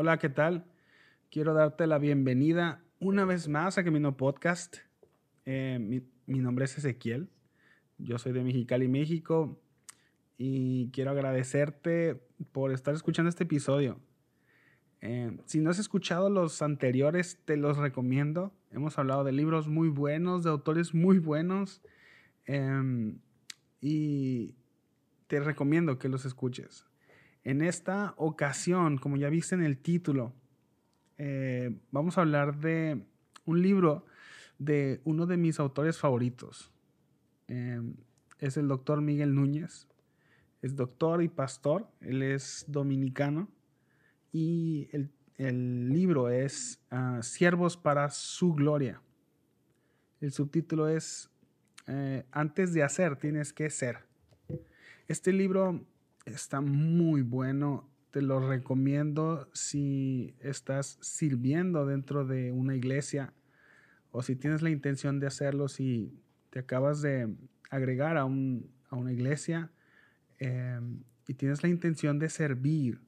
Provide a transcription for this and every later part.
Hola, ¿qué tal? Quiero darte la bienvenida una vez más a Camino Podcast. Eh, mi, nombre es Ezequiel. Yo soy de Mexicali, México. Y quiero agradecerte por estar escuchando este episodio. Eh, si no has escuchado los anteriores, te los recomiendo. Hemos hablado de libros muy buenos, de autores muy buenos. Em, y te recomiendo que los escuches. En esta ocasión, como ya viste en el título, eh, vamos a hablar de un libro de uno de mis autores favoritos. Em, es el doctor Miguel Núñez. Es doctor y pastor. Él es dominicano. Y el, libro es ah, Siervos para su gloria. El subtítulo es eh, Antes de hacer, tienes que ser. Este libro está muy bueno. Te lo recomiendo si estás sirviendo dentro de una iglesia o si tienes la intención de hacerlo, si te acabas de agregar a, una iglesia em, y tienes la intención de servir,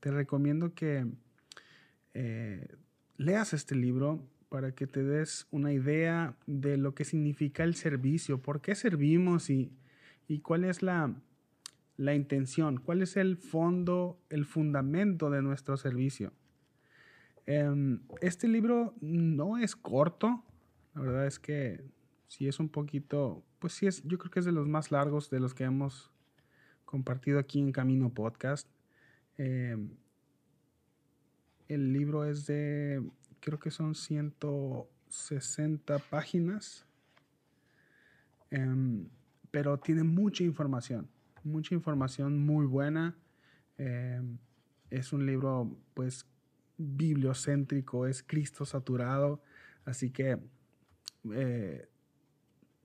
te recomiendo que eh, leas este libro para que te des una idea de lo que significa el servicio, por qué servimos y cuál es la, la intención, cuál es el fondo, el fundamento de nuestro servicio. Em, este libro no es corto, la verdad es que sí es un poquito, pues sí es, yo creo que es de los más largos de los que hemos compartido aquí en Camino Podcast. Em, el libro es de, creo que son 160 páginas, em, pero tiene mucha información mucha información muy buena. Eh, es un libro, pues, bibliocéntrico, es Cristo saturado, así que eh,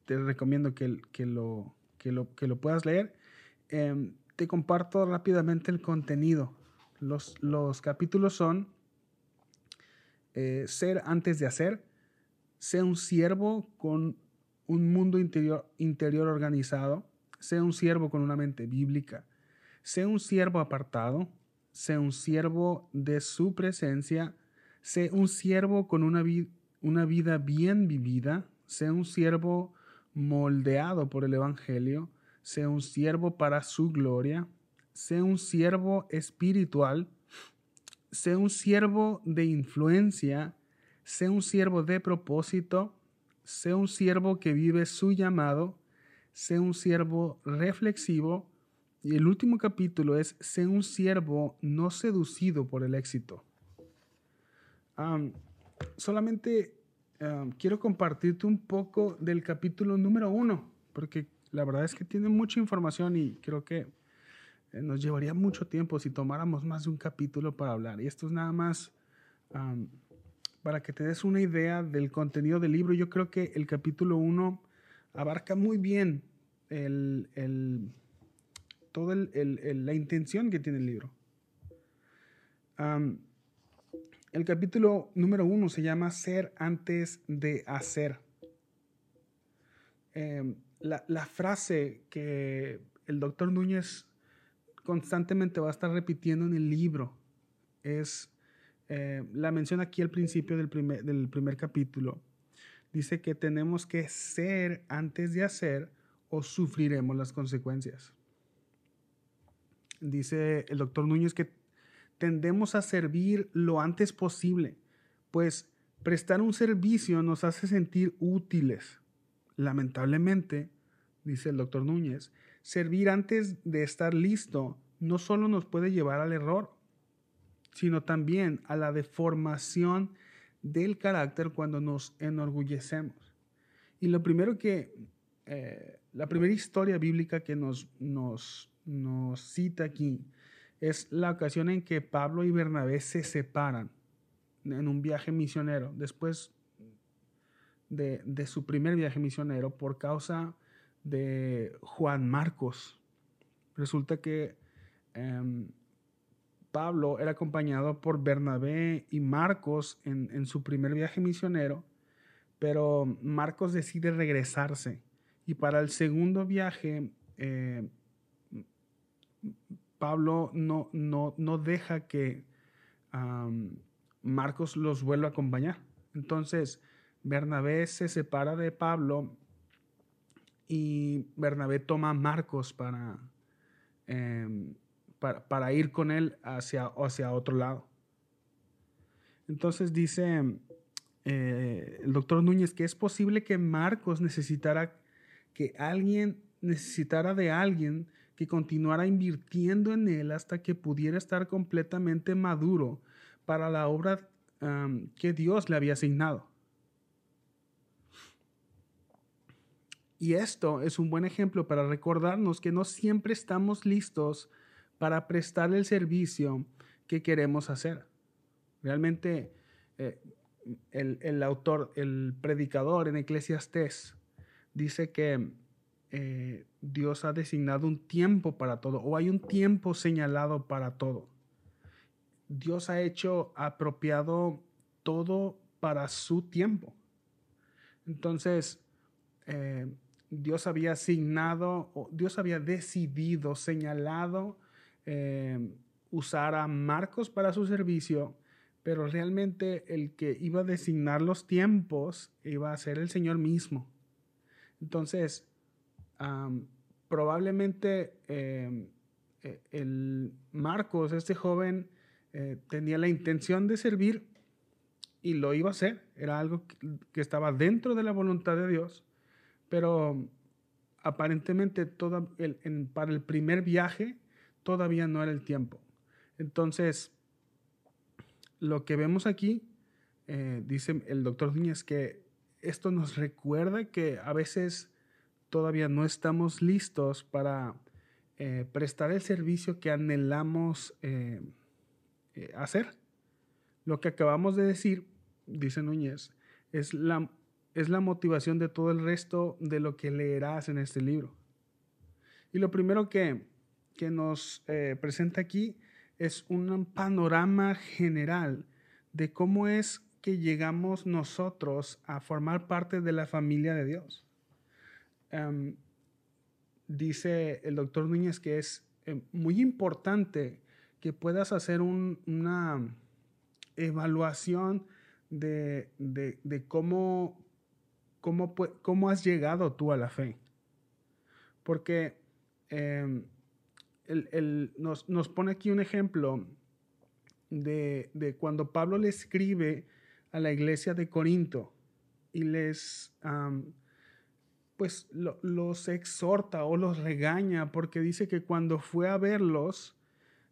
te recomiendo que, lo, que, lo, que lo puedas leer. Em, te comparto rápidamente el contenido. Los, los capítulos son eh, ser antes de hacer, ser un siervo con un mundo interior, interior organizado, sea un siervo con una mente bíblica, sea un siervo apartado, sea un siervo de su presencia, sea un siervo con una, una vida bien vivida, sea un siervo moldeado por el Evangelio, sea un siervo para su gloria, sea un siervo espiritual, sea un siervo de influencia, sea un siervo de propósito, sea un siervo que vive su llamado, sé un siervo reflexivo. Y el último capítulo es, sé un siervo no seducido por el éxito. solamente quiero compartirte un poco del capítulo número uno, porque la verdad es que tiene mucha información y creo que eh, nos llevaría mucho tiempo si tomáramos más de un capítulo para hablar. Y esto es nada más para que te des una idea del contenido del libro. Yo creo que el capítulo uno abarca muy bien el, el, toda la intención que tiene el libro. el capítulo número uno se llama Ser antes de hacer. Em, la, la, frase que el doctor Núñez constantemente va a estar repitiendo en el libro es, eh, la menciona aquí al principio del primer, del primer capítulo, dice que tenemos que ser antes de hacer o sufriremos las consecuencias. Dice el doctor Núñez que tendemos a servir lo antes posible, pues prestar un servicio nos hace sentir útiles. Lamentablemente, dice el doctor Núñez, servir antes de estar listo no solo nos puede llevar al error, sino también a la deformación del carácter cuando nos enorgullecemos. Y lo primero que, eh, la primera historia bíblica que nos, nos, nos cita aquí es la ocasión en que Pablo y Bernabé se separan en un viaje misionero, después de, de su primer viaje misionero, por causa de Juan Marcos. Resulta que em, Pablo era acompañado por Bernabé y Marcos en, su primer viaje misionero, pero Marcos decide regresarse. Y para el segundo viaje, eh, Pablo no, no, no, deja que Marcos los vuelve a acompañar. Entonces, Bernabé se separa de Pablo y Bernabé toma a Marcos para, em, para, ir con él hacia, hacia otro lado. Entonces dice eh, el doctor Núñez que es posible que Marcos necesitara que alguien necesitara de alguien que continuara invirtiendo en él hasta que pudiera estar completamente maduro para la obra que Dios le había asignado. Y esto es un buen ejemplo para recordarnos que no siempre estamos listos para prestar el servicio que queremos hacer. Realmente eh, el, autor, el predicador en Eclesiastés dice que eh, Dios ha designado un tiempo para todo o hay un tiempo señalado para todo. Dios ha hecho apropiado todo para su tiempo. Entonces, eh, Dios había asignado, Dios había decidido, señalado eh, usar a Marcos para su servicio, pero realmente el que iba a designar los tiempos iba a ser el Señor mismo. Entonces, probablemente em, e, el Marcos, este joven, eh, tenía la intención de servir y lo iba a hacer. Era algo que estaba dentro de la voluntad de Dios pero aparentemente para el primer viaje todavía no era el tiempo. Entonces, lo que vemos aquí, eh, dice el doctor Núñez, que esto nos recuerda que a veces todavía no estamos listos para eh, prestar el servicio que anhelamos eh, hacer. Lo que acabamos de decir, dice Núñez, es la es la motivación de todo el resto de lo que leerás en este libro. Y lo primero que, nos eh, presenta aquí es un panorama general de cómo es que llegamos nosotros a formar parte de la familia de Dios. Em, dice el doctor Núñez que es eh, muy importante que puedas hacer una evaluación de, de cómo ¿cómo, has llegado tú a la fe? Porque em, nos, pone aquí un ejemplo de, cuando Pablo le escribe a la iglesia de Corinto y les, pues, los exhorta o los regaña porque dice que cuando fue a verlos,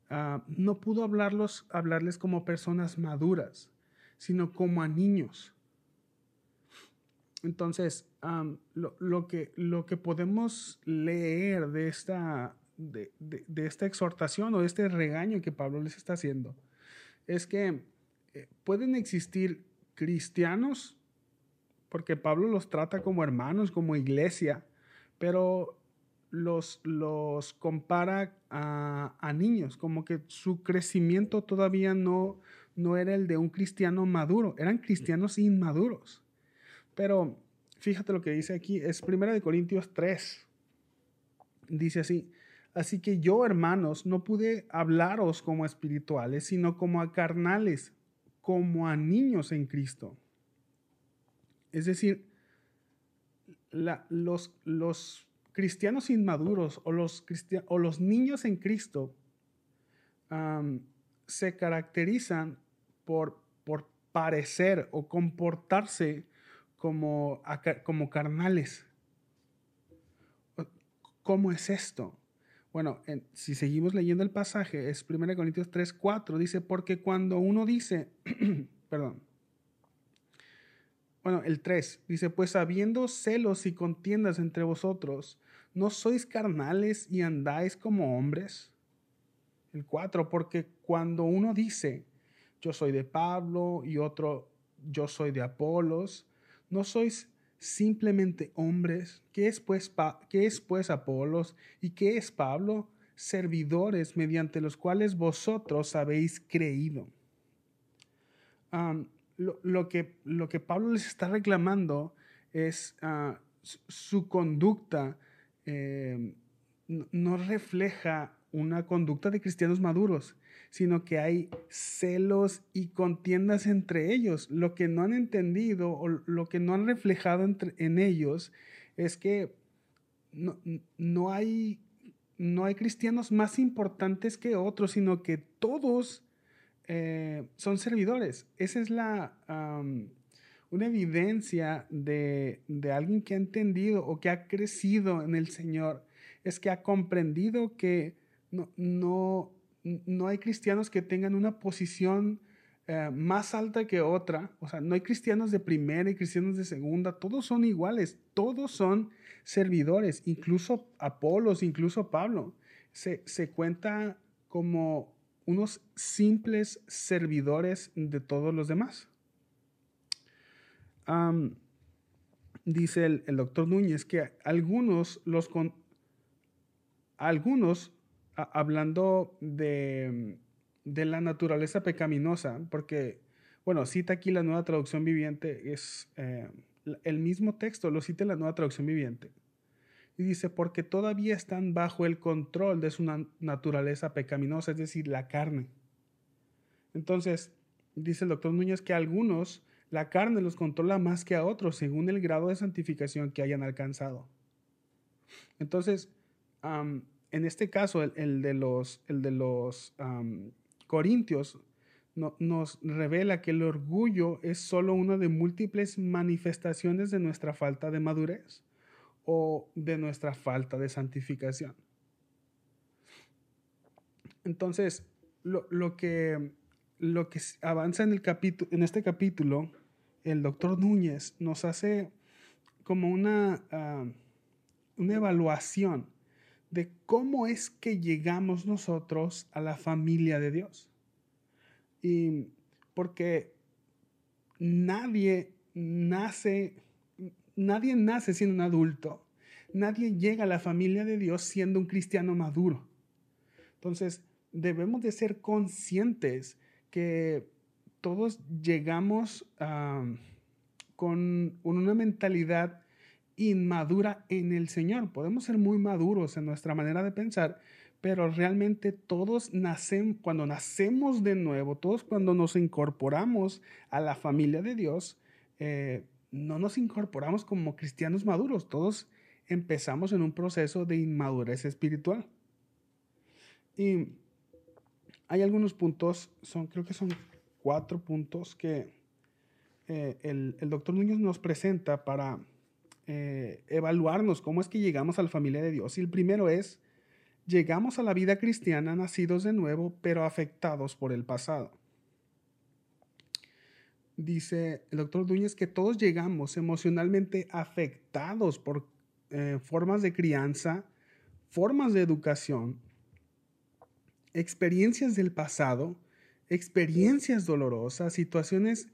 ah, no pudo hablarlos, hablarles como personas maduras, sino como a niños. Entonces, lo, que, lo que podemos leer de esta, de, esta exhortación o de este regaño que Pablo les está haciendo es que eh, pueden existir cristianos, porque Pablo los trata como hermanos, como iglesia, pero los, los compara a, a, niños, como que su crecimiento todavía no, no era el de un cristiano maduro, eran cristianos inmaduros. Pero fíjate lo que dice aquí, es 1 Corintios 3. Dice así, así que yo, hermanos, no pude hablaros como espirituales, sino como a carnales, como a niños en Cristo. Es decir, los, cristianos inmaduros o los, niños en Cristo se caracterizan por, por parecer o comportarse como, como carnales. ¿Cómo es esto? Bueno, si seguimos leyendo el pasaje, es 1 Corintios 3, 4, dice, porque cuando uno dice, perdón, bueno, el 3 dice, pues habiendo celos y contiendas entre vosotros, ¿no sois carnales y andáis como hombres? El 4, porque cuando uno dice, yo soy de Pablo y otro, yo soy de Apolos, ¿No sois simplemente hombres? ¿Qué es pues, es pues Apolos y qué es Pablo? Servidores mediante los cuales vosotros habéis creído. lo, que, lo, que, Pablo les está reclamando es uh, su conducta eh, no refleja una conducta de cristianos maduros, sino que hay celos y contiendas entre ellos. Lo que no han entendido o lo que no han reflejado en ellos es que no, hay, no hay cristianos más importantes que otros, sino que todos eh, son servidores. Esa es la, una evidencia de, de, alguien que ha entendido o que ha crecido en el Señor. Es que ha comprendido que no, no, hay cristianos que tengan una posición eh, más alta que otra. O sea, no hay cristianos de primera y cristianos de segunda. Todos son iguales. Todos son servidores. Incluso Apolos, incluso Pablo. Se, se cuenta como unos simples servidores de todos los demás. dice el, el, doctor Núñez que algunos los con, algunos hablando de, la naturaleza pecaminosa, porque, bueno, cita aquí la nueva traducción viviente, es eh, el mismo texto, lo cita la nueva traducción viviente. Y dice, porque todavía están bajo el control de su naturaleza pecaminosa, es decir, la carne. Entonces, dice el doctor Núñez que a algunos la carne los controla más que a otros, según el grado de santificación que hayan alcanzado. Entonces, en este caso, el, de los, el de los corintios nos revela que el orgullo es solo una de múltiples manifestaciones de nuestra falta de madurez o de nuestra falta de santificación. Entonces, lo, que, lo que avanza en, el capítulo, en este capítulo, el doctor Núñez nos hace como una, una evaluación de cómo es que llegamos nosotros a la familia de Dios. Y porque nadie nace, nadie nace siendo un adulto. Nadie llega a la familia de Dios siendo un cristiano maduro. Entonces, debemos de ser conscientes que todos llegamos con una mentalidad inmadura en el Señor. Podemos ser muy maduros en nuestra manera de pensar, pero realmente todos nacen, cuando nacemos de nuevo, todos cuando nos incorporamos a la familia de Dios, eh, no nos incorporamos como cristianos maduros, todos empezamos en un proceso de inmadurez espiritual. Y hay algunos puntos, son, creo que son cuatro puntos que eh, el, el doctor Núñez nos presenta para eh, evaluarnos cómo es que llegamos a la familia de Dios. Y el primero es, llegamos a la vida cristiana nacidos de nuevo, pero afectados por el pasado. Dice el doctor Duñez que todos llegamos emocionalmente afectados por eh, formas de crianza, formas de educación, experiencias del pasado, experiencias dolorosas, situaciones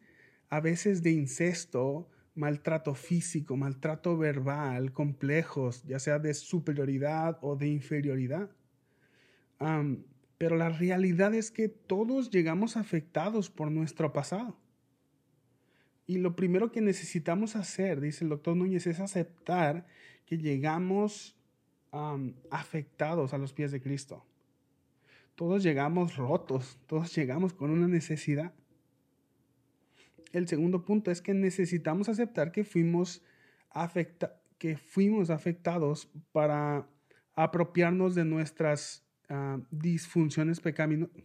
a veces de incesto, maltrato físico, maltrato verbal, complejos, ya sea de superioridad o de inferioridad. pero la realidad es que todos llegamos afectados por nuestro pasado. Y lo primero que necesitamos hacer, dice el doctor Núñez, es aceptar que llegamos afectados a los pies de Cristo. Todos llegamos rotos, todos llegamos con una necesidad el segundo punto es que necesitamos aceptar que fuimos, que fuimos afectados para apropiarnos de nuestras ah, disfunciones pecaminosas.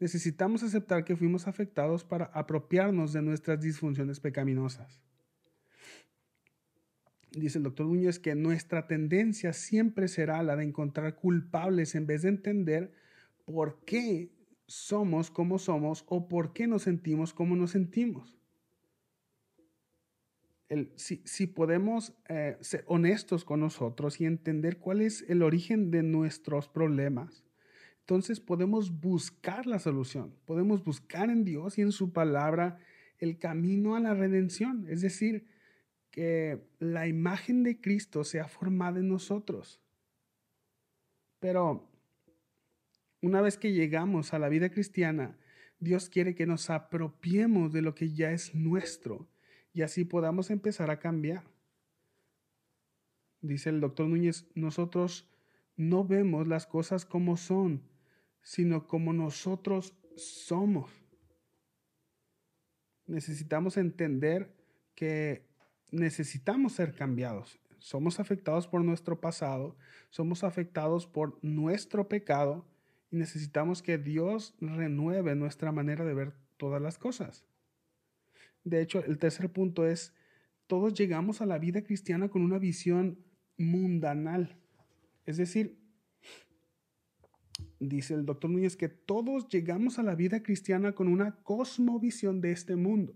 Necesitamos aceptar que fuimos afectados para apropiarnos de nuestras disfunciones pecaminosas. Dice el doctor Núñez que nuestra tendencia siempre será la de encontrar culpables en vez de entender por qué somos como somos o por qué nos sentimos como nos sentimos. si, podemos eh, ser honestos con nosotros y entender cuál es el origen de nuestros problemas, entonces podemos buscar la solución, podemos buscar en Dios y en su palabra el camino a la redención, es decir, que la imagen de Cristo sea formada en nosotros. Pero una vez que llegamos a la vida cristiana, Dios quiere que nos apropiemos de lo que ya es nuestro y así podamos empezar a cambiar. Dice el doctor Núñez, nosotros no vemos las cosas como son, sino como nosotros somos. Necesitamos entender que necesitamos ser cambiados. Somos afectados por nuestro pasado, somos afectados por nuestro pecado y necesitamos que Dios renueve nuestra manera de ver todas las cosas. De hecho, el tercer punto es, todos llegamos a la vida cristiana con una visión mundanal. Es decir, dice el doctor Núñez que todos llegamos a la vida cristiana con una cosmovisión de este mundo.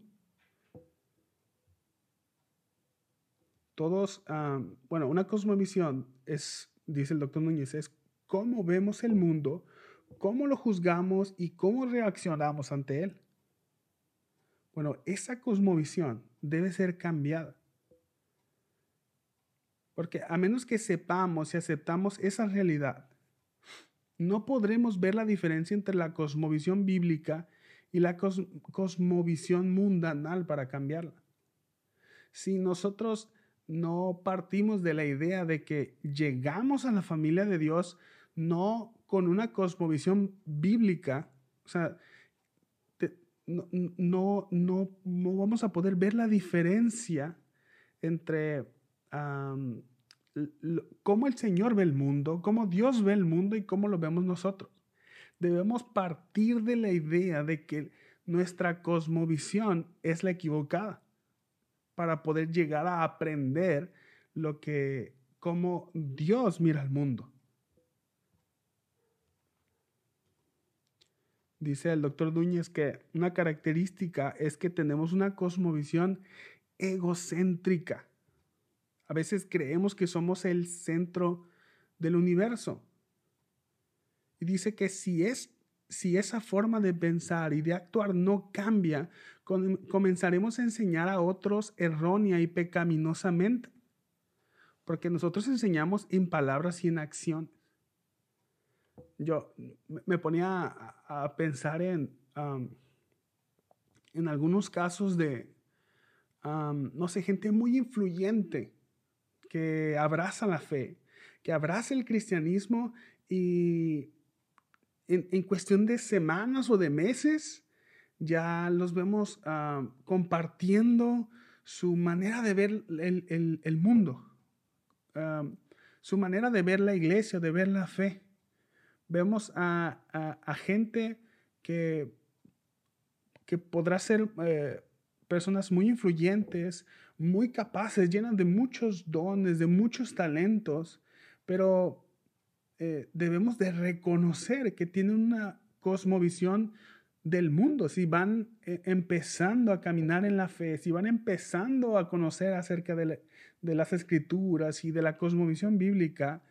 Todos, bueno, una cosmovisión es, dice el doctor Núñez, es cómo vemos el mundo, cómo lo juzgamos y cómo reaccionamos ante él. Bueno, esa cosmovisión debe ser cambiada. Porque a menos que sepamos y aceptamos esa realidad, no podremos ver la diferencia entre la cosmovisión bíblica y la cosmovisión mundanal para cambiarla. Si nosotros no partimos de la idea de que llegamos a la familia de Dios no con una cosmovisión bíblica, o sea, no, no, no, vamos a poder ver la diferencia entre cómo el Señor ve el mundo, cómo Dios ve el mundo y cómo lo vemos nosotros. Debemos partir de la idea de que nuestra cosmovisión es la equivocada para poder llegar a aprender lo que, cómo Dios mira el mundo. Dice el doctor Núñez que una característica es que tenemos una cosmovisión egocéntrica. A veces creemos que somos el centro del universo. Y dice que si, es, si esa forma de pensar y de actuar no cambia, comenzaremos a enseñar a otros errónea y pecaminosamente. Porque nosotros enseñamos en palabras y en acción yo me ponía a, pensar en, en algunos casos de, no sé, gente muy influyente que abraza la fe, que abraza el cristianismo y en, cuestión de semanas o de meses ya los vemos compartiendo su manera de ver el, mundo, su manera de ver la iglesia, de ver la fe. Vemos a, gente que, que podrá ser eh, personas muy influyentes, muy capaces, llenas de muchos dones, de muchos talentos, pero eh, debemos de reconocer que tienen una cosmovisión del mundo, si van eh, empezando a caminar en la fe, si van empezando a conocer acerca de, de las escrituras y de la cosmovisión bíblica,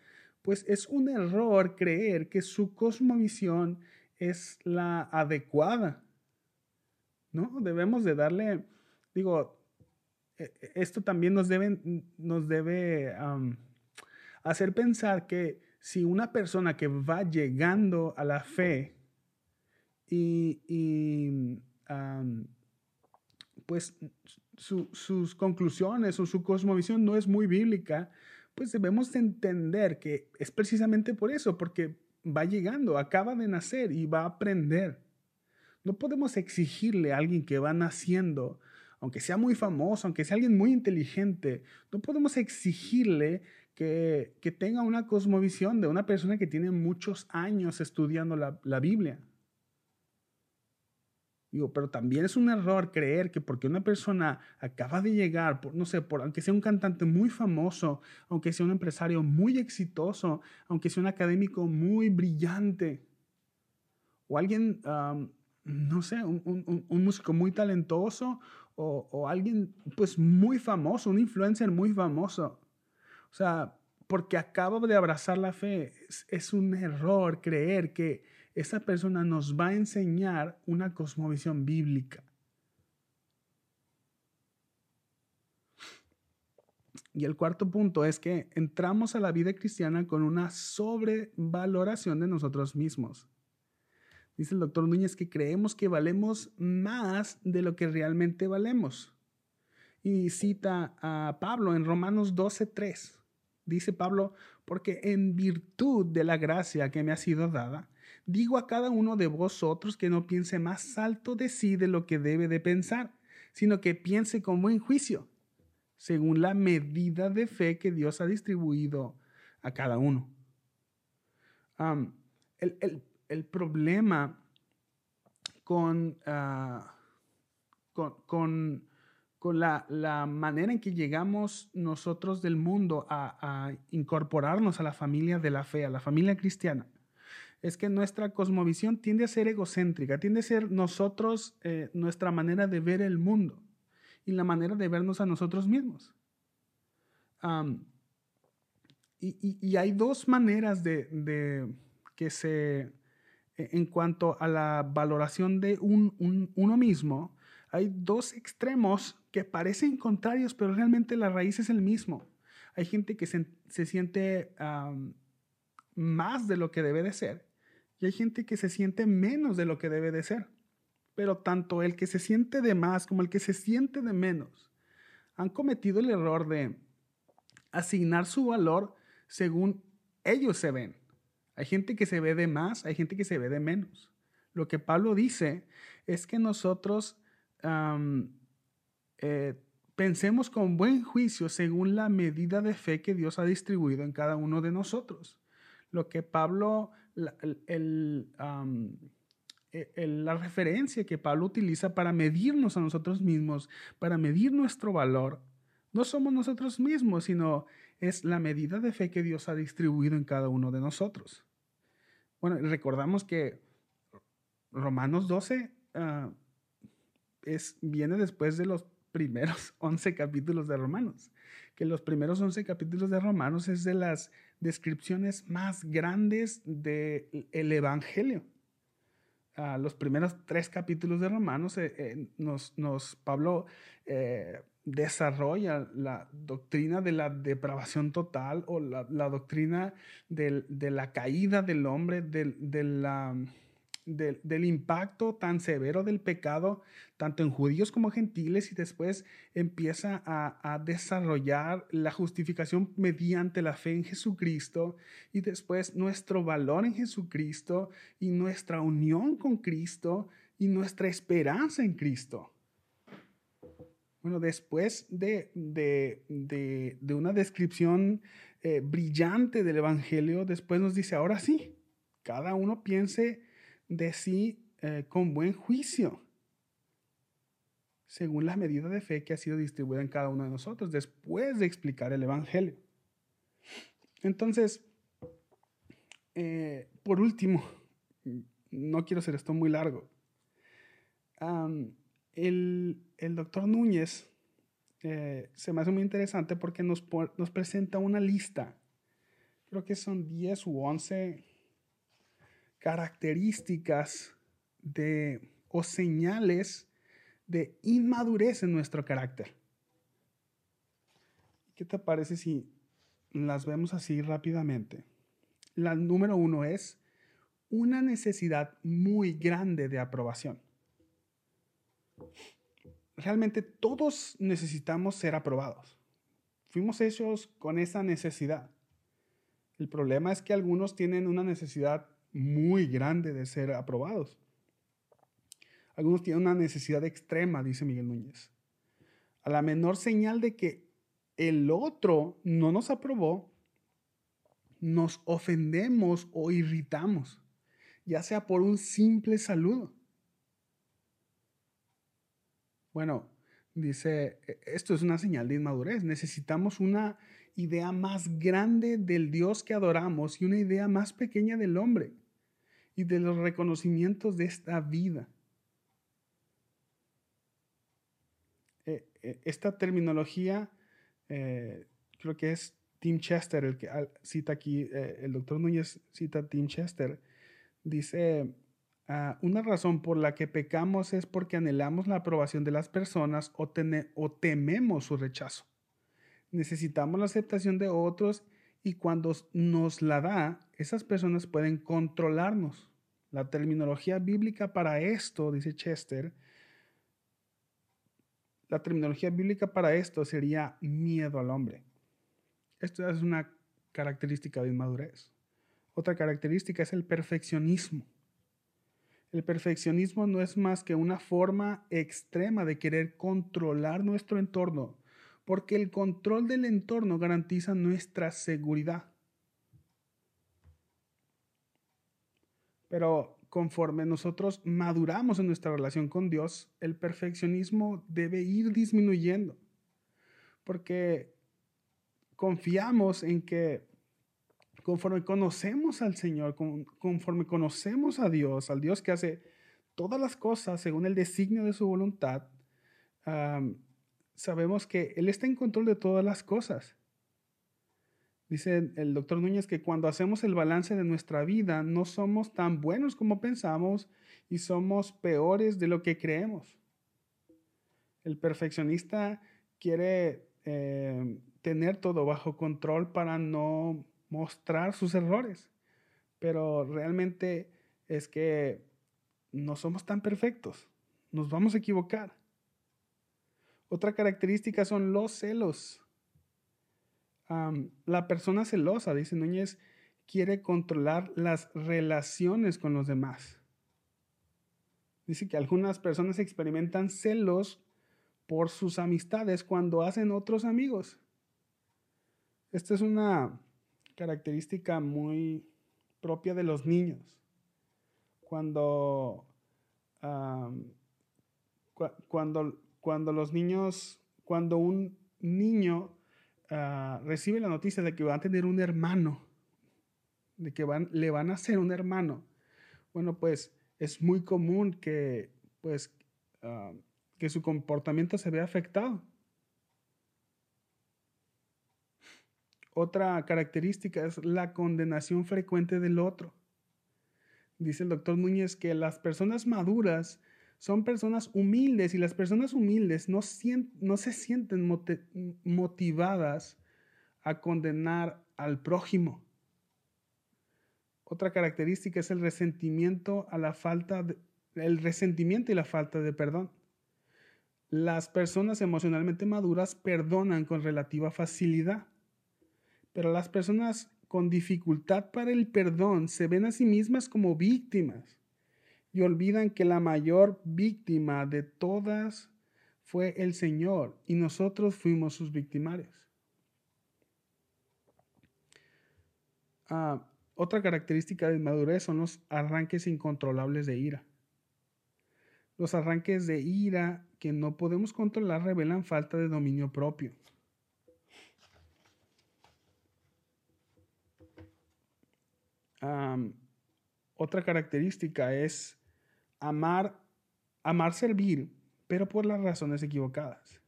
pues es un error creer que su cosmovisión es la adecuada. ¿No? Debemos de darle, digo, e, e, esto también nos debe, nos debe hacer pensar que si una persona que va llegando a la fe y, pues sus conclusiones o su cosmovisión no es muy bíblica, pues debemos entender que es precisamente por eso, porque va llegando, acaba de nacer y va a aprender. No podemos exigirle a alguien que va naciendo, aunque sea muy famoso, aunque sea alguien muy inteligente, no podemos exigirle que, tenga una cosmovisión de una persona que tiene muchos años estudiando la, la Biblia pero también es un error creer que porque una persona acaba de llegar, por, no sé, por, aunque sea un cantante muy famoso, aunque sea un empresario muy exitoso, aunque sea un académico muy brillante, o alguien, no sé, un, músico muy talentoso, o, alguien pues muy famoso, un influencer muy famoso. O sea, porque acaba de abrazar la fe, es un error creer que esa persona nos va a enseñar una cosmovisión bíblica. Y el cuarto punto es que entramos a la vida cristiana con una sobrevaloración de nosotros mismos. Dice el doctor Núñez que creemos que valemos más de lo que realmente valemos. Y cita a Pablo en Romanos 12:3. Dice Pablo, porque en virtud de la gracia que me ha sido dada, digo a cada uno de vosotros que no piense más alto de sí de lo que debe de pensar, sino que piense con buen juicio, según la medida de fe que Dios ha distribuido a cada uno. el, problema con, ah, con, con, la, manera en que llegamos nosotros del mundo a, incorporarnos a la familia de la fe, a la familia cristiana, es que nuestra cosmovisión tiende a ser egocéntrica, tiende a ser nosotros, eh, nuestra manera de ver el mundo y la manera de vernos a nosotros mismos. y, hay dos maneras de, que se, e, en cuanto a la valoración de uno mismo, hay dos extremos que parecen contrarios, pero realmente la raíz es el mismo. Hay gente que se, siente más de lo que debe de ser y hay gente que se siente menos de lo que debe de ser. Pero tanto el que se siente de más como el que se siente de menos han cometido el error de asignar su valor según ellos se ven. Hay gente que se ve de más, hay gente que se ve de menos. Lo que Pablo dice es que nosotros eh, pensemos con buen juicio según la medida de fe que Dios ha distribuido en cada uno de nosotros. Lo que Pablo, e, la referencia que Pablo utiliza para medirnos a nosotros mismos, para medir nuestro valor, no somos nosotros mismos, sino es la medida de fe que Dios ha distribuido en cada uno de nosotros. Bueno, recordamos que Romanos 12 ah, es, viene después de los primeros 11 capítulos de Romanos, que los primeros 11 capítulos de Romanos es de las descripciones más grandes del Evangelio. Ah, los primeros tres capítulos de Romanos eh, eh, nos, Pablo eh, desarrolla la doctrina de la depravación total o la, doctrina de la caída del hombre, de, la, del impacto tan severo del pecado, tanto en judíos como gentiles, y después empieza a, desarrollar la justificación mediante la fe en Jesucristo, y después nuestro valor en Jesucristo, y nuestra unión con Cristo, y nuestra esperanza en Cristo. Bueno, después de, una descripción eh, brillante del Evangelio, después nos dice, ahora sí, cada uno piense de sí eh, con buen juicio, según la medida de fe que ha sido distribuida en cada uno de nosotros, después de explicar el Evangelio. Entonces, eh, por último, no quiero hacer esto muy largo el, doctor Núñez eh, se me hace muy interesante porque nos, nos presenta una lista, creo que son 10 u 11 características de, o señales de inmadurez en nuestro carácter. ¿Qué te parece si las vemos así rápidamente? La número uno es una necesidad muy grande de aprobación realmente todos necesitamos ser aprobados. Fuimos hechos con esa necesidad. El problema es que algunos tienen una necesidad muy grande de ser aprobados. Algunos tienen una necesidad extrema, dice Miguel Núñez. A la menor señal de que el otro no nos aprobó, nos ofendemos o irritamos, ya sea por un simple saludo. Bueno, dice, e, esto es una señal de inmadurez. Necesitamos una idea más grande del Dios que adoramos y una idea más pequeña del hombre y de los reconocimientos de esta vida. E, e, esta terminología, eh, creo que es Tim Chester, el que cita aquí, eh, el doctor Núñez cita Tim Chester, dice, Ah, una razón por la que pecamos es porque anhelamos la aprobación de las personas o, o tememos su rechazo. Necesitamos la aceptación de otros y cuando nos la da, esas personas pueden controlarnos. La terminología bíblica para esto, dice Chester, la terminología bíblica para esto sería miedo al hombre. Esto es una característica de inmadurez. Otra característica es el perfeccionismo. El perfeccionismo no es más que una forma extrema de querer controlar nuestro entorno, porque el control del entorno garantiza nuestra seguridad. Pero conforme nosotros maduramos en nuestra relación con Dios, el perfeccionismo debe ir disminuyendo, porque confiamos en que conforme conocemos al Señor, conforme conocemos a Dios, al Dios que hace todas las cosas según el designio de su voluntad, sabemos que Él está en control de todas las cosas. Dice el doctor Núñez que cuando hacemos el balance de nuestra vida no somos tan buenos como pensamos y somos peores de lo que creemos. El perfeccionista quiere eh, tener todo bajo control para no mostrar sus errores, pero realmente es que no somos tan perfectos, nos vamos a equivocar. Otra característica son los celos la persona celosa, dice Núñez, quiere controlar las relaciones con los demás. Dice que algunas personas experimentan celos por sus amistades cuando hacen otros amigos. Esta es una característica muy propia de los niños. Cuando, cuando, cuando los niños, cuando un niño Ah, recibe la noticia de que va a tener un hermano, de que le van a hacer un hermano, bueno, pues es muy común que, pues, ah, que su comportamiento se vea afectado. Otra característica es la condenación frecuente del otro. Dice el doctor Núñez que las personas maduras son personas humildes y las personas humildes no, no se sienten motivadas a condenar al prójimo. Otra característica es el resentimiento a la falta el resentimiento y la falta de perdón. Las personas emocionalmente maduras perdonan con relativa facilidad, pero las personas con dificultad para el perdón se ven a sí mismas como víctimas y olvidan que la mayor víctima de todas fue el Señor y nosotros fuimos sus victimarios. Ah, otra característica de madurez son los arranques incontrolables de ira. Los arranques de ira que no podemos controlar revelan falta de dominio propio. otra característica es amar, amar servir, pero por las razones equivocadas.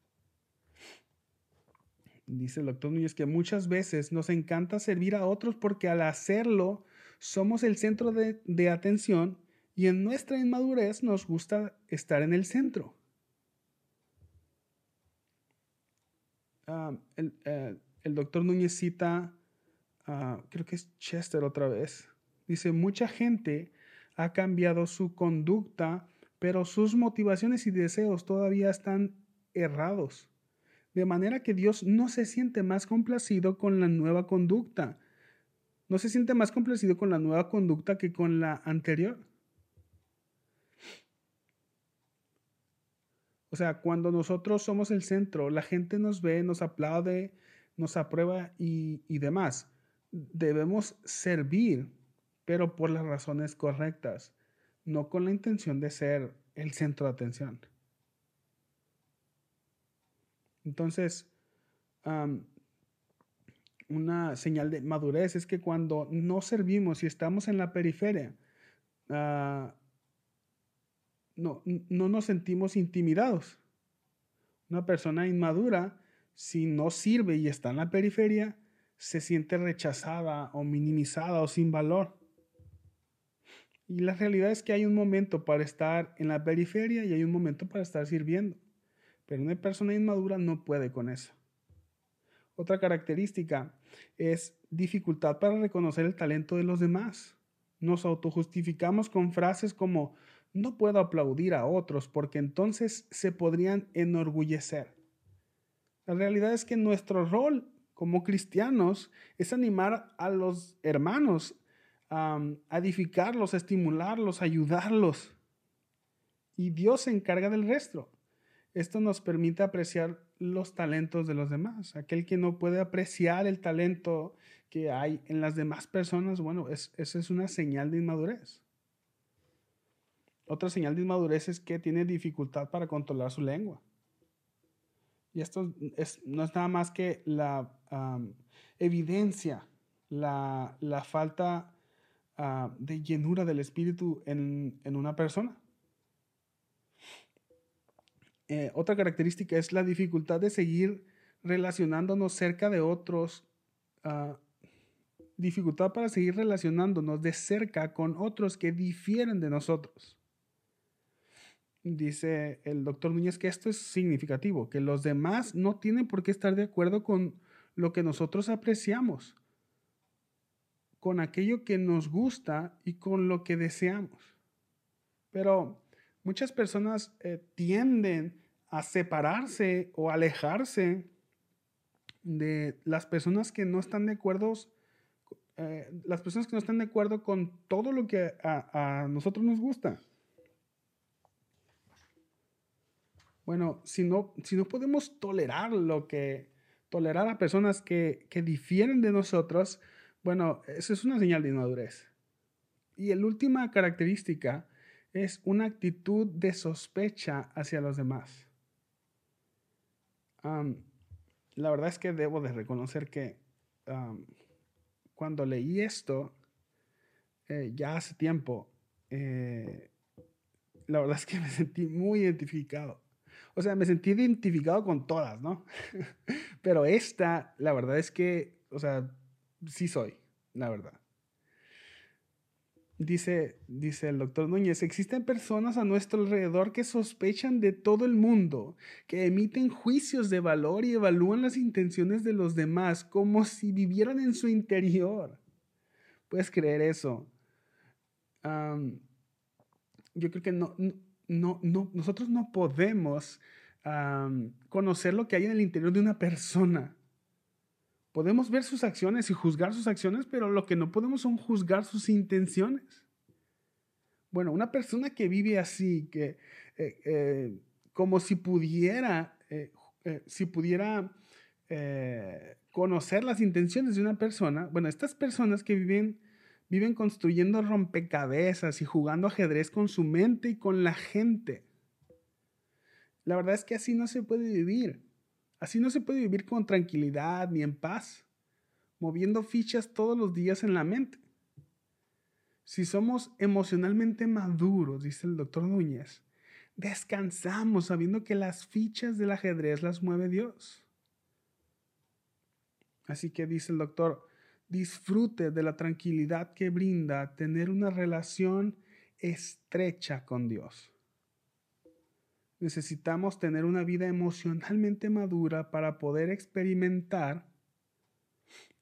Dice el doctor Núñez que muchas veces nos encanta servir a otros porque al hacerlo somos el centro de, atención y en nuestra inmadurez nos gusta estar en el centro. Ah, eh, el, doctor Núñez cita, ah, creo que es Chester otra vez, dice, mucha gente ha cambiado su conducta, pero sus motivaciones y deseos todavía están errados. De manera que Dios no se siente más complacido con la nueva conducta. No se siente más complacido con la nueva conducta que con la anterior. O sea, cuando nosotros somos el centro, la gente nos ve, nos aplaude, nos aprueba y, y demás. Debemos servir pero por las razones correctas, no con la intención de ser el centro de atención. Entonces, una señal de madurez es que cuando no servimos y estamos en la periferia, ah, no, no nos sentimos intimidados. Una persona inmadura, si no sirve y está en la periferia, se siente rechazada o minimizada o sin valor. Y la realidad es que hay un momento para estar en la periferia y hay un momento para estar sirviendo. Pero una persona inmadura no puede con eso. Otra característica es dificultad para reconocer el talento de los demás. Nos autojustificamos con frases como no puedo aplaudir a otros porque entonces se podrían enorgullecer. La realidad es que nuestro rol como cristianos es animar a los hermanos a edificarlos, estimularlos, ayudarlos. Y Dios se encarga del resto. Esto nos permite apreciar los talentos de los demás. Aquel que no puede apreciar el talento que hay en las demás personas, bueno, es, esa es una señal de inmadurez. Otra señal de inmadurez es que tiene dificultad para controlar su lengua. Y esto es, no es nada más que la evidencia, la, falta ah, de llenura del espíritu en, una persona. Eh, otra característica es la dificultad de seguir relacionándonos cerca de otros, ah, dificultad para seguir relacionándonos de cerca con otros que difieren de nosotros. Dice el doctor Núñez que esto es significativo, que los demás no tienen por qué estar de acuerdo con lo que nosotros apreciamos, con aquello que nos gusta y con lo que deseamos. Pero muchas personas eh, tienden a separarse o alejarse de las personas que no están de acuerdo, eh, las personas que no están de acuerdo con todo lo que a, nosotros nos gusta. Bueno, si no, si no podemos tolerar lo que, tolerar a personas que, que difieren de nosotros, bueno, eso es una señal de inmadurez. Y la última característica es una actitud de sospecha hacia los demás. la verdad es que debo de reconocer que cuando leí esto, eh, ya hace tiempo, eh, la verdad es que me sentí muy identificado. O sea, me sentí identificado con todas, ¿no? Pero esta, la verdad es que, o sea, sí soy, la verdad. Dice, dice el doctor Núñez, existen personas a nuestro alrededor que sospechan de todo el mundo, que emiten juicios de valor y evalúan las intenciones de los demás como si vivieran en su interior. ¿Puedes creer eso? yo creo que no, no, no, nosotros no podemos conocer lo que hay en el interior de una persona. Podemos ver sus acciones y juzgar sus acciones, pero lo que no podemos son juzgar sus intenciones. Bueno, una persona que vive así, que eh, eh, como si pudiera, eh, si pudiera conocer las intenciones de una persona, bueno, estas personas que viven viven construyendo rompecabezas y jugando ajedrez con su mente y con la gente. La verdad es que así no se puede vivir. Así no se puede vivir con tranquilidad ni en paz, moviendo fichas todos los días en la mente. Si somos emocionalmente maduros, dice el doctor Núñez, descansamos sabiendo que las fichas del ajedrez las mueve Dios. Así que dice el doctor, disfrute de la tranquilidad que brinda tener una relación estrecha con Dios. Necesitamos tener una vida emocionalmente madura para poder experimentar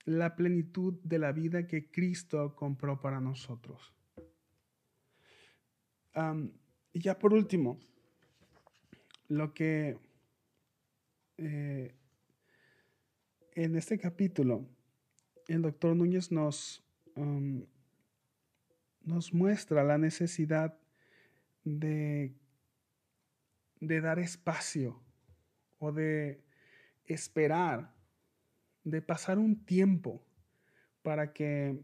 la plenitud de la vida que Cristo compró para nosotros. y ya por último, lo que eh, en este capítulo el doctor Núñez nos, nos muestra la necesidad de, de dar espacio o de esperar, de pasar un tiempo para que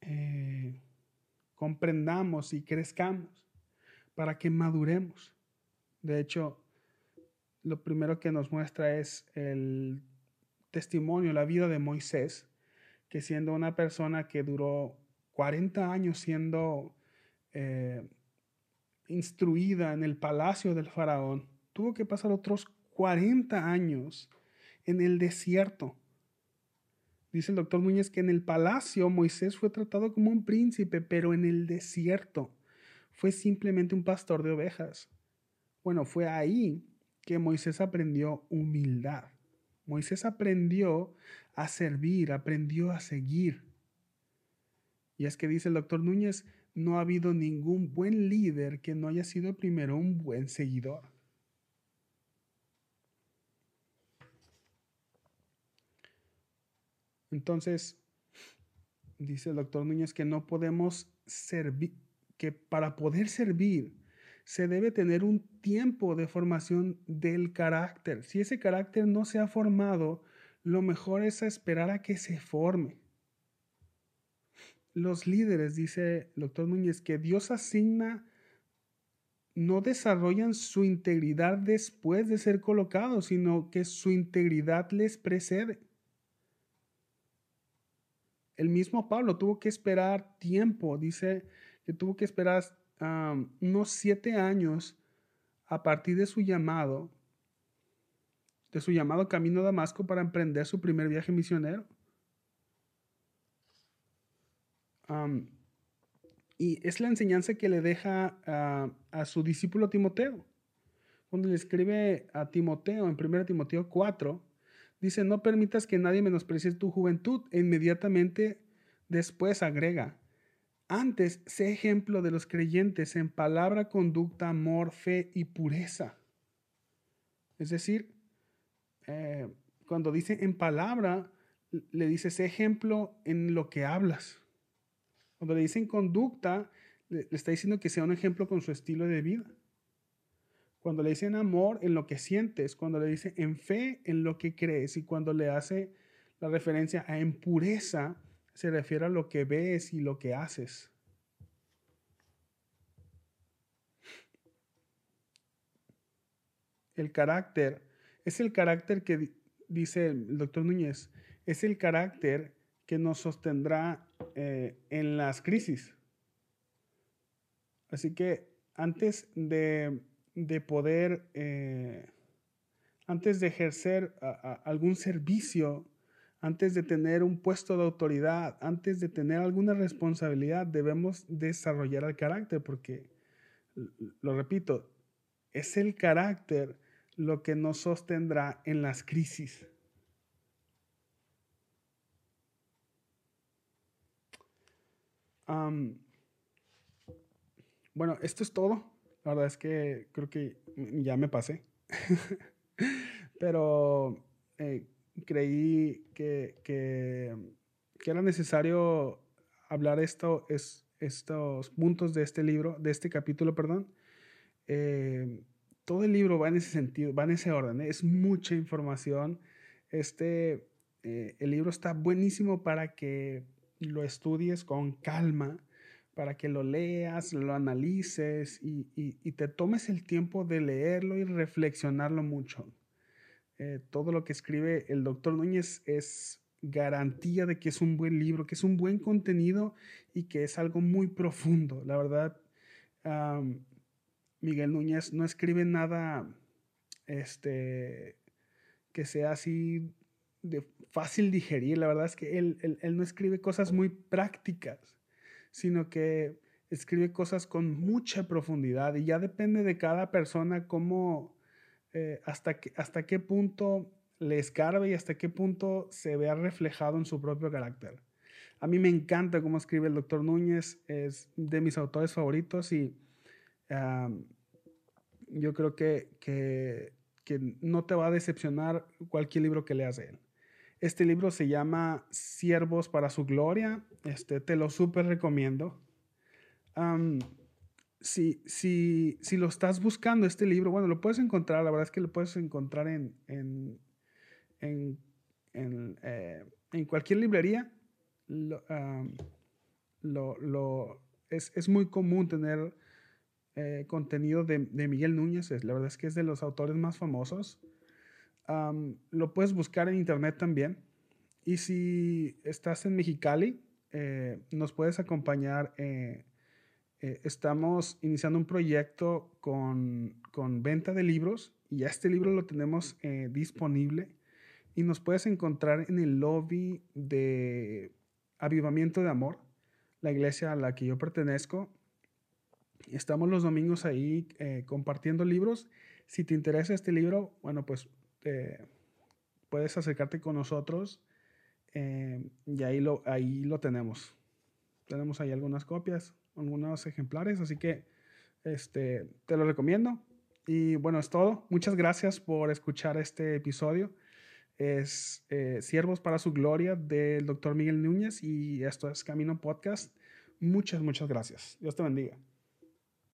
eh, comprendamos y crezcamos, para que maduremos. De hecho, lo primero que nos muestra es el testimonio, la vida de Moisés, que siendo una persona que duró 40 años siendo eh, instruida en el palacio del faraón, tuvo que pasar otros 40 años en el desierto. Dice el doctor Núñez que en el palacio Moisés fue tratado como un príncipe, pero en el desierto fue simplemente un pastor de ovejas. Bueno, fue ahí que Moisés aprendió humildad. Moisés aprendió a servir, aprendió a seguir. Y es que dice el doctor Núñez, no ha habido ningún buen líder que no haya sido primero un buen seguidor. Entonces, dice el doctor Núñez que no podemos servir, que para poder servir se debe tener un tiempo de formación del carácter. Si ese carácter no se ha formado, lo mejor es esperar a que se forme. Los líderes, dice el doctor Núñez, que Dios asigna, no desarrollan su integridad después de ser colocados, sino que su integridad les precede. El mismo Pablo tuvo que esperar tiempo, dice que tuvo que esperar unos siete años a partir de su llamado, de su llamado camino a Damasco para emprender su primer viaje misionero. Y es la enseñanza que le deja a su discípulo Timoteo. Cuando le escribe a Timoteo en 1 Timoteo 4, dice, no permitas que nadie menosprecie tu juventud. E inmediatamente después agrega, antes, sé ejemplo de los creyentes en palabra, conducta, amor, fe y pureza. Es decir, eh, cuando dice en palabra, le dice sé ejemplo en lo que hablas. Cuando le dice en conducta, le, está diciendo que sea un ejemplo con su estilo de vida. Cuando le dice en amor, en lo que sientes. Cuando le dice en fe, en lo que crees. Y cuando le hace la referencia a en pureza, se refiere a lo que ves y lo que haces. El carácter es el carácter que dice el doctor Núñez, es el carácter que nos sostendrá eh, en las crisis. Así que antes de, poder, eh, antes de ejercer algún servicio, antes de tener un puesto de autoridad, antes de tener alguna responsabilidad, debemos desarrollar el carácter, porque, lo repito, es el carácter lo que nos sostendrá en las crisis. Bueno, esto es todo. La verdad es que creo que ya me pasé. Pero eh, creí que, que, era necesario hablar esto, es, estos puntos de este libro, de este capítulo, perdón. Eh, todo el libro va en ese sentido, va en ese orden. ¿eh? Es mucha información. Este, el libro está buenísimo para que lo estudies con calma, para que lo leas, lo analices y, y te tomes el tiempo de leerlo y reflexionarlo mucho. Eh, todo lo que escribe el doctor Núñez es garantía de que es un buen libro, que es un buen contenido y que es algo muy profundo. La verdad, Miguel Núñez no escribe nada este, que sea así de fácil digerir. La verdad es que él, él no escribe cosas muy prácticas, sino que escribe cosas con mucha profundidad y ya depende de cada persona cómo eh, hasta, que, hasta qué punto le escarbe y hasta qué punto se vea reflejado en su propio carácter. A mí me encanta cómo escribe el doctor Núñez, es de mis autores favoritos y yo creo que, que, que, no te va a decepcionar cualquier libro que leas de él. Este libro se llama Siervos para su Gloria, este, te lo súper recomiendo si, si, si, lo estás buscando, este libro, bueno, lo puedes encontrar, la verdad es que lo puedes encontrar en, en, en, en, eh, cualquier librería. Lo, lo, es, es, muy común tener eh, contenido de, de, Miguel Núñez, la verdad es que es de los autores más famosos. Lo puedes buscar en internet también. Y si estás en Mexicali, eh, nos puedes acompañar eh, estamos iniciando un proyecto con, con, venta de libros y ya este libro lo tenemos eh, disponible y nos puedes encontrar en el lobby de Avivamiento de Amor, la iglesia a la que yo pertenezco. Estamos los domingos ahí eh, compartiendo libros. Si te interesa este libro, bueno, pues puedes acercarte con nosotros y ahí lo, ahí lo tenemos. Tenemos ahí algunas copias algunos ejemplares, así que este, te lo recomiendo. Y bueno, es todo. Muchas gracias por escuchar este episodio. es eh, Siervos para su Gloria del doctor Miguel Núñez y esto es Camino Podcast. Muchas, muchas gracias. Dios te bendiga.